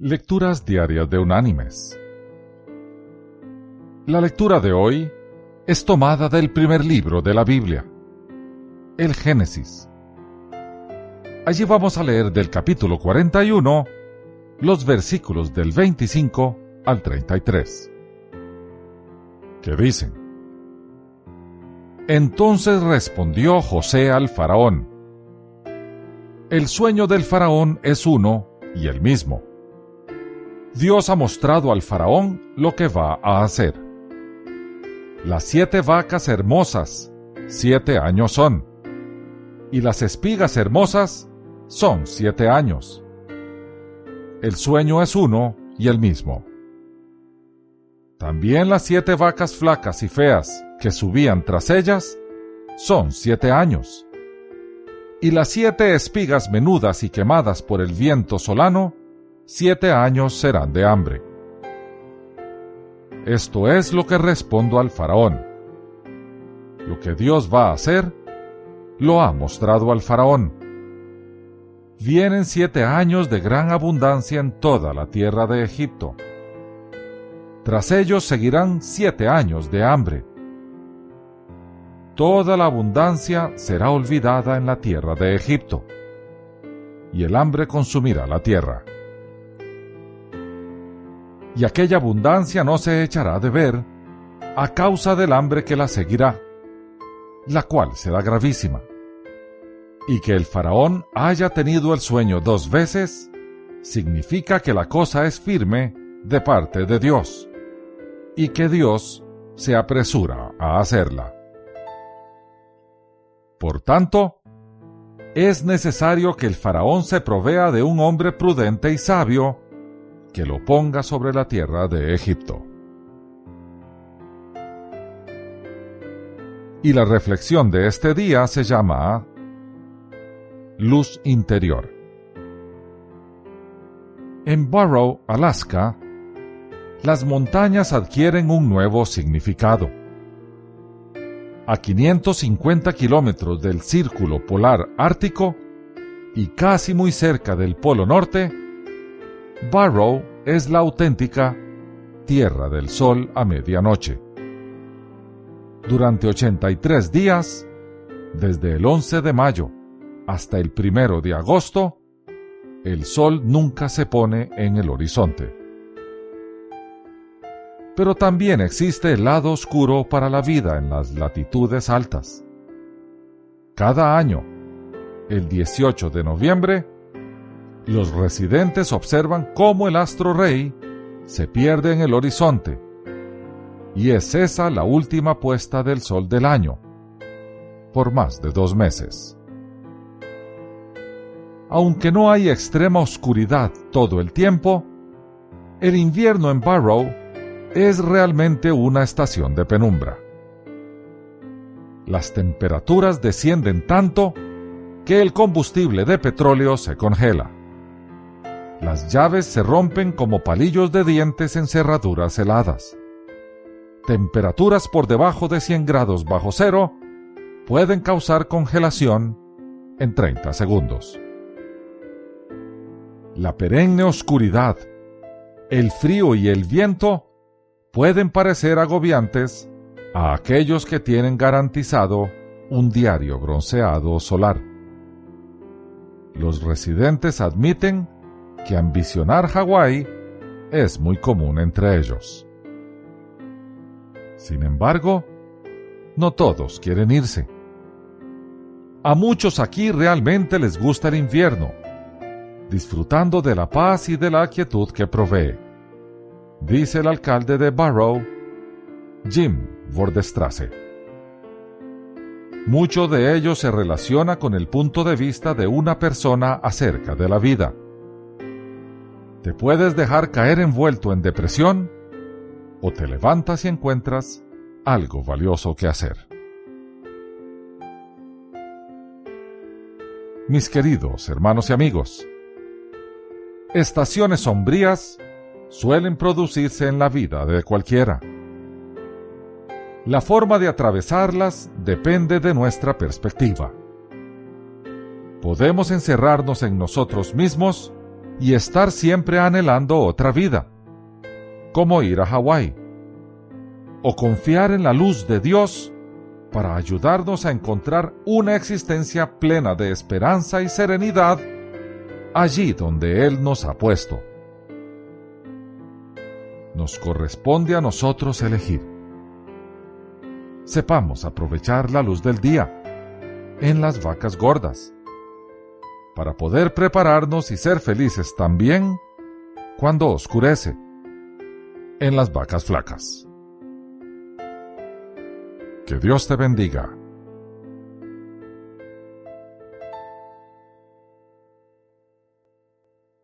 Lecturas Diarias de Unánimes. La lectura de hoy es tomada del primer libro de la Biblia, el Génesis. Allí vamos a leer del capítulo 41 los versículos del 25 al 33, que dicen, Entonces respondió José al faraón, El sueño del faraón es uno y el mismo Dios ha mostrado al faraón lo que va a hacer. Las siete vacas hermosas, siete años son, y las espigas hermosas son siete años. El sueño es uno y el mismo. También las siete vacas flacas y feas que subían tras ellas son siete años. Y las siete espigas menudas y quemadas por el viento solano siete años serán de hambre. Esto es lo que respondo al faraón. Lo que Dios va a hacer, lo ha mostrado al faraón. Vienen siete años de gran abundancia en toda la tierra de Egipto. Tras ellos seguirán siete años de hambre. Toda la abundancia será olvidada en la tierra de Egipto, y el hambre consumirá la tierra y aquella abundancia no se echará de ver a causa del hambre que la seguirá, la cual será gravísima. Y que el faraón haya tenido el sueño dos veces, significa que la cosa es firme de parte de Dios, y que Dios se apresura a hacerla. Por tanto, es necesario que el faraón se provea de un hombre prudente y sabio, que lo ponga sobre la tierra de Egipto. Y la reflexión de este día se llama Luz Interior. En Barrow, Alaska, las montañas adquieren un nuevo significado. A 550 kilómetros del círculo polar ártico y casi muy cerca del Polo Norte, Barrow es la auténtica Tierra del Sol a medianoche. Durante 83 días, desde el 11 de mayo hasta el 1 de agosto, el Sol nunca se pone en el horizonte. Pero también existe el lado oscuro para la vida en las latitudes altas. Cada año, el 18 de noviembre, los residentes observan cómo el astro rey se pierde en el horizonte, y es esa la última puesta del sol del año, por más de dos meses. Aunque no hay extrema oscuridad todo el tiempo, el invierno en Barrow es realmente una estación de penumbra. Las temperaturas descienden tanto que el combustible de petróleo se congela. Las llaves se rompen como palillos de dientes en cerraduras heladas. Temperaturas por debajo de 100 grados bajo cero pueden causar congelación en 30 segundos. La perenne oscuridad, el frío y el viento pueden parecer agobiantes a aquellos que tienen garantizado un diario bronceado solar. Los residentes admiten que ambicionar Hawái es muy común entre ellos. Sin embargo, no todos quieren irse. A muchos aquí realmente les gusta el invierno, disfrutando de la paz y de la quietud que provee, dice el alcalde de Barrow, Jim Vordestrasse. Mucho de ello se relaciona con el punto de vista de una persona acerca de la vida te puedes dejar caer envuelto en depresión o te levantas y encuentras algo valioso que hacer. Mis queridos hermanos y amigos, estaciones sombrías suelen producirse en la vida de cualquiera. La forma de atravesarlas depende de nuestra perspectiva. Podemos encerrarnos en nosotros mismos y estar siempre anhelando otra vida, como ir a Hawái, o confiar en la luz de Dios para ayudarnos a encontrar una existencia plena de esperanza y serenidad allí donde Él nos ha puesto. Nos corresponde a nosotros elegir. Sepamos aprovechar la luz del día en las vacas gordas, para poder prepararnos y ser felices también cuando oscurece en las vacas flacas. Que Dios te bendiga.